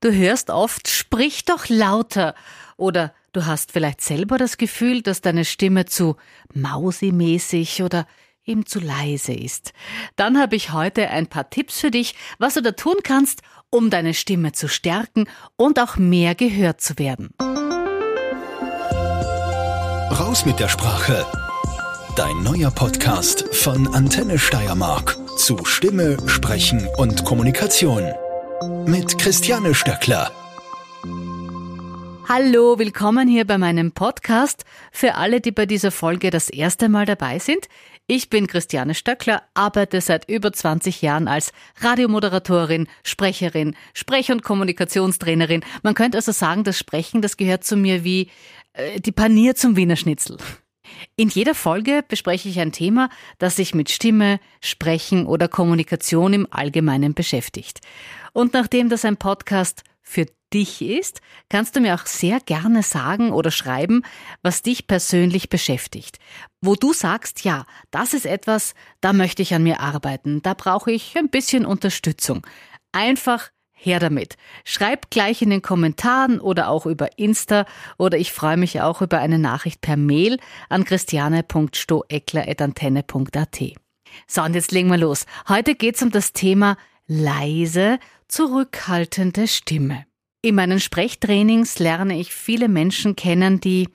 Du hörst oft, sprich doch lauter. Oder du hast vielleicht selber das Gefühl, dass deine Stimme zu mausimäßig oder eben zu leise ist. Dann habe ich heute ein paar Tipps für dich, was du da tun kannst, um deine Stimme zu stärken und auch mehr gehört zu werden. Raus mit der Sprache. Dein neuer Podcast von Antenne Steiermark zu Stimme, Sprechen und Kommunikation mit Christiane Stöckler. Hallo, willkommen hier bei meinem Podcast. Für alle, die bei dieser Folge das erste Mal dabei sind, ich bin Christiane Stöckler, arbeite seit über 20 Jahren als Radiomoderatorin, Sprecherin, Sprech- und Kommunikationstrainerin. Man könnte also sagen, das Sprechen, das gehört zu mir wie äh, die Panier zum Wiener Schnitzel. In jeder Folge bespreche ich ein Thema, das sich mit Stimme, Sprechen oder Kommunikation im Allgemeinen beschäftigt. Und nachdem das ein Podcast für dich ist, kannst du mir auch sehr gerne sagen oder schreiben, was dich persönlich beschäftigt. Wo du sagst, ja, das ist etwas, da möchte ich an mir arbeiten, da brauche ich ein bisschen Unterstützung. Einfach her damit. Schreib gleich in den Kommentaren oder auch über Insta oder ich freue mich auch über eine Nachricht per Mail an christiane.stoeckler.antenne.at. So, und jetzt legen wir los. Heute geht's um das Thema leise, zurückhaltende Stimme. In meinen Sprechtrainings lerne ich viele Menschen kennen, die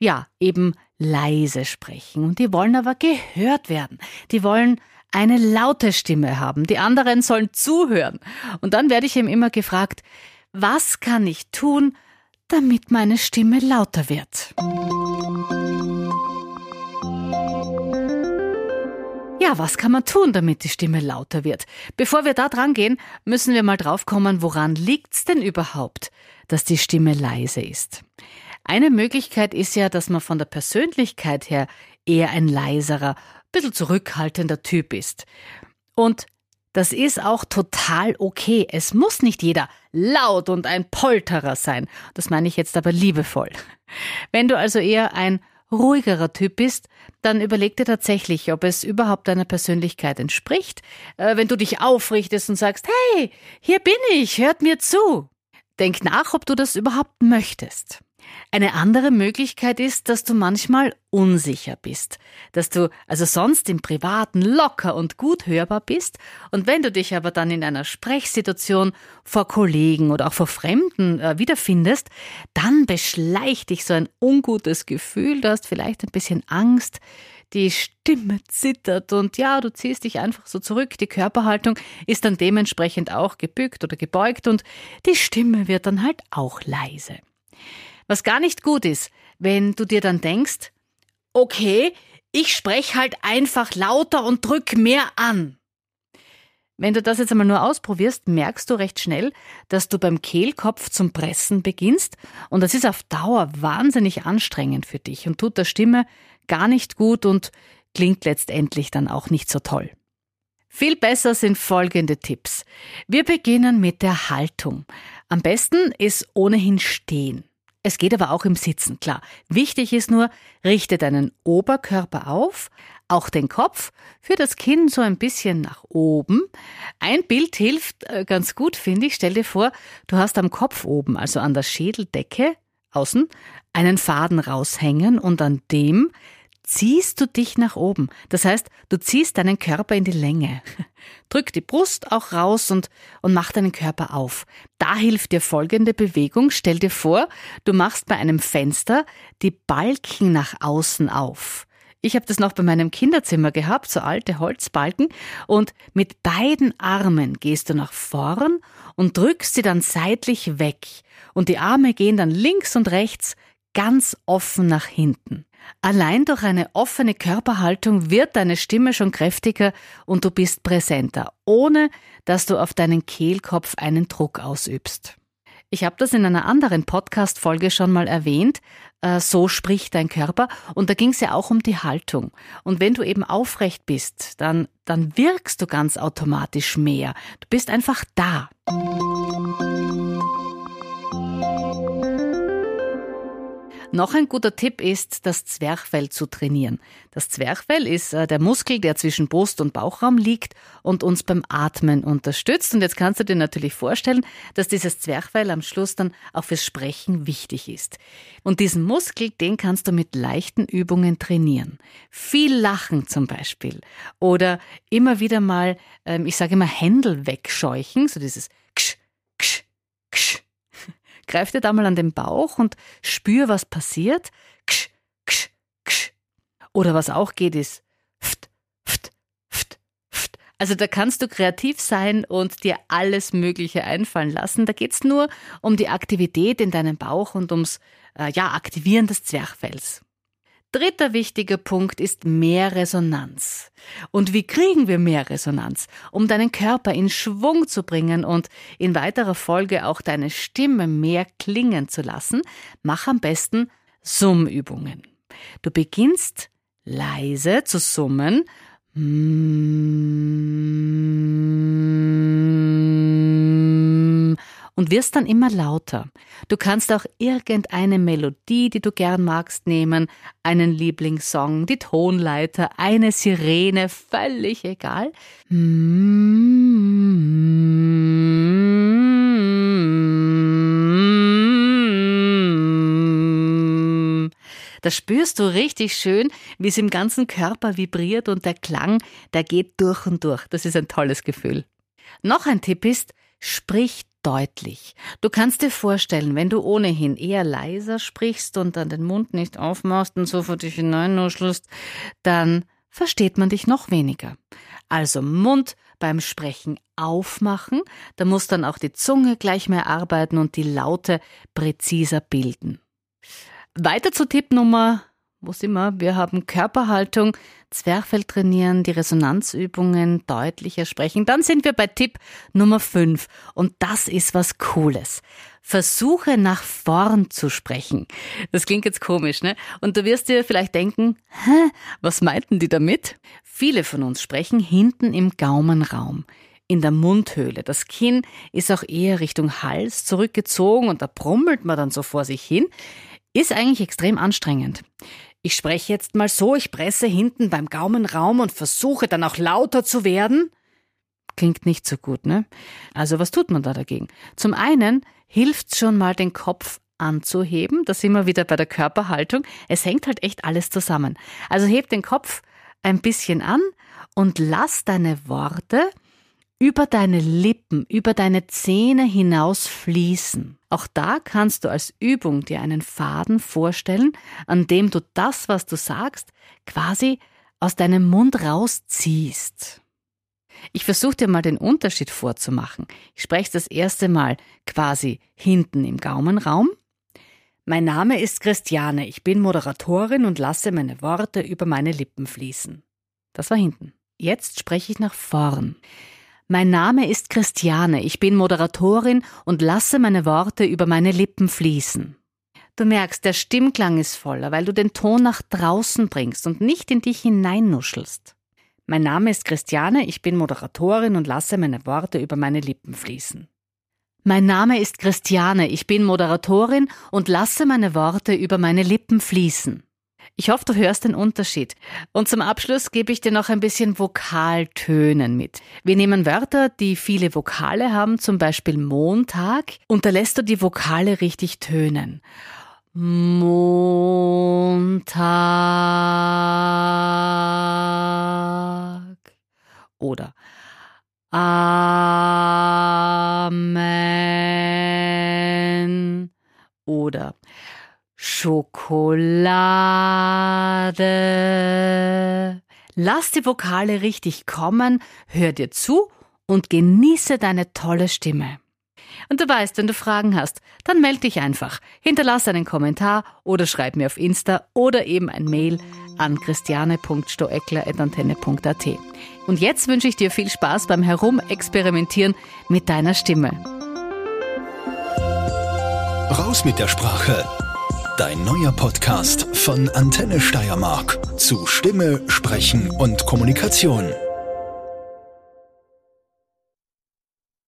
ja eben leise sprechen und die wollen aber gehört werden. Die wollen eine laute Stimme haben. Die anderen sollen zuhören. Und dann werde ich ihm immer gefragt, was kann ich tun, damit meine Stimme lauter wird? Ja, was kann man tun, damit die Stimme lauter wird? Bevor wir da dran gehen, müssen wir mal draufkommen, woran liegt's denn überhaupt, dass die Stimme leise ist? Eine Möglichkeit ist ja, dass man von der Persönlichkeit her eher ein leiserer, bisschen zurückhaltender Typ ist. Und das ist auch total okay. Es muss nicht jeder laut und ein Polterer sein. Das meine ich jetzt aber liebevoll. Wenn du also eher ein ruhigerer Typ bist, dann überleg dir tatsächlich, ob es überhaupt deiner Persönlichkeit entspricht. Äh, wenn du dich aufrichtest und sagst, hey, hier bin ich, hört mir zu. Denk nach, ob du das überhaupt möchtest. Eine andere Möglichkeit ist, dass du manchmal unsicher bist, dass du also sonst im Privaten locker und gut hörbar bist. Und wenn du dich aber dann in einer Sprechsituation vor Kollegen oder auch vor Fremden äh, wiederfindest, dann beschleicht dich so ein ungutes Gefühl, du hast vielleicht ein bisschen Angst, die Stimme zittert und ja, du ziehst dich einfach so zurück, die Körperhaltung ist dann dementsprechend auch gebückt oder gebeugt und die Stimme wird dann halt auch leise. Was gar nicht gut ist, wenn du dir dann denkst, okay, ich spreche halt einfach lauter und drück mehr an. Wenn du das jetzt einmal nur ausprobierst, merkst du recht schnell, dass du beim Kehlkopf zum Pressen beginnst und das ist auf Dauer wahnsinnig anstrengend für dich und tut der Stimme gar nicht gut und klingt letztendlich dann auch nicht so toll. Viel besser sind folgende Tipps. Wir beginnen mit der Haltung. Am besten ist ohnehin stehen. Es geht aber auch im Sitzen, klar. Wichtig ist nur, richte deinen Oberkörper auf, auch den Kopf, für das Kinn so ein bisschen nach oben. Ein Bild hilft äh, ganz gut, finde ich. Stell dir vor, du hast am Kopf oben, also an der Schädeldecke außen, einen Faden raushängen und an dem ziehst du dich nach oben. Das heißt, du ziehst deinen Körper in die Länge. Drück die Brust auch raus und, und mach deinen Körper auf. Da hilft dir folgende Bewegung. Stell dir vor, du machst bei einem Fenster die Balken nach außen auf. Ich habe das noch bei meinem Kinderzimmer gehabt, so alte Holzbalken, und mit beiden Armen gehst du nach vorn und drückst sie dann seitlich weg, und die Arme gehen dann links und rechts ganz offen nach hinten. Allein durch eine offene Körperhaltung wird deine Stimme schon kräftiger und du bist präsenter, ohne dass du auf deinen Kehlkopf einen Druck ausübst. Ich habe das in einer anderen Podcast-Folge schon mal erwähnt. Äh, so spricht dein Körper. Und da ging es ja auch um die Haltung. Und wenn du eben aufrecht bist, dann, dann wirkst du ganz automatisch mehr. Du bist einfach da. Noch ein guter Tipp ist, das Zwerchfell zu trainieren. Das Zwerchfell ist äh, der Muskel, der zwischen Brust- und Bauchraum liegt und uns beim Atmen unterstützt. Und jetzt kannst du dir natürlich vorstellen, dass dieses Zwerchfell am Schluss dann auch fürs Sprechen wichtig ist. Und diesen Muskel, den kannst du mit leichten Übungen trainieren. Viel lachen zum Beispiel. Oder immer wieder mal, ähm, ich sage immer Händel wegscheuchen, so dieses Ksch. Greif dir da mal an den Bauch und spür, was passiert. Ksch, ksch, ksch. Oder was auch geht, ist ft, ft, ft, ft. Also da kannst du kreativ sein und dir alles Mögliche einfallen lassen. Da geht's nur um die Aktivität in deinem Bauch und ums äh, ja, Aktivieren des Zwerchfells. Dritter wichtiger Punkt ist mehr Resonanz. Und wie kriegen wir mehr Resonanz? Um deinen Körper in Schwung zu bringen und in weiterer Folge auch deine Stimme mehr klingen zu lassen, mach am besten Summübungen. Du beginnst leise zu summen. Und wirst dann immer lauter. Du kannst auch irgendeine Melodie, die du gern magst, nehmen, einen Lieblingssong, die Tonleiter, eine Sirene, völlig egal. Da spürst du richtig schön, wie es im ganzen Körper vibriert und der Klang, der geht durch und durch. Das ist ein tolles Gefühl. Noch ein Tipp ist, sprich deutlich. Du kannst dir vorstellen, wenn du ohnehin eher leiser sprichst und dann den Mund nicht aufmachst und so vor dich hineinnuschelst, dann versteht man dich noch weniger. Also Mund beim Sprechen aufmachen, da muss dann auch die Zunge gleich mehr arbeiten und die Laute präziser bilden. Weiter zu Tipp Nummer wo sind wir? Wir haben Körperhaltung, Zwerchfell trainieren, die Resonanzübungen, deutlicher sprechen. Dann sind wir bei Tipp Nummer 5 und das ist was Cooles. Versuche nach vorn zu sprechen. Das klingt jetzt komisch, ne? Und du wirst dir vielleicht denken, hä, was meinten die damit? Viele von uns sprechen hinten im Gaumenraum in der Mundhöhle. Das Kinn ist auch eher Richtung Hals zurückgezogen und da brummelt man dann so vor sich hin. Ist eigentlich extrem anstrengend. Ich spreche jetzt mal so, ich presse hinten beim Gaumenraum und versuche dann auch lauter zu werden. Klingt nicht so gut, ne? Also was tut man da dagegen? Zum einen hilft's schon mal den Kopf anzuheben, da sind wir wieder bei der Körperhaltung. Es hängt halt echt alles zusammen. Also heb den Kopf ein bisschen an und lass deine Worte über deine Lippen, über deine Zähne hinaus fließen. Auch da kannst du als Übung dir einen Faden vorstellen, an dem du das, was du sagst, quasi aus deinem Mund rausziehst. Ich versuche dir mal den Unterschied vorzumachen. Ich spreche das erste Mal quasi hinten im Gaumenraum. Mein Name ist Christiane, ich bin Moderatorin und lasse meine Worte über meine Lippen fließen. Das war hinten. Jetzt spreche ich nach vorn. Mein Name ist Christiane, ich bin Moderatorin und lasse meine Worte über meine Lippen fließen. Du merkst, der Stimmklang ist voller, weil du den Ton nach draußen bringst und nicht in dich hineinnuschelst. Mein Name ist Christiane, ich bin Moderatorin und lasse meine Worte über meine Lippen fließen. Mein Name ist Christiane, ich bin Moderatorin und lasse meine Worte über meine Lippen fließen. Ich hoffe, du hörst den Unterschied. Und zum Abschluss gebe ich dir noch ein bisschen Vokaltönen mit. Wir nehmen Wörter, die viele Vokale haben, zum Beispiel Montag, und da lässt du die Vokale richtig tönen. Montag Schokolade. Lass die Vokale richtig kommen, hör dir zu und genieße deine tolle Stimme. Und du weißt, wenn du Fragen hast, dann melde dich einfach. Hinterlass einen Kommentar oder schreib mir auf Insta oder eben ein Mail an christiane.stoeckler.antenne.at. Und jetzt wünsche ich dir viel Spaß beim Herumexperimentieren mit deiner Stimme. Raus mit der Sprache Dein neuer Podcast von Antenne Steiermark zu Stimme, Sprechen und Kommunikation.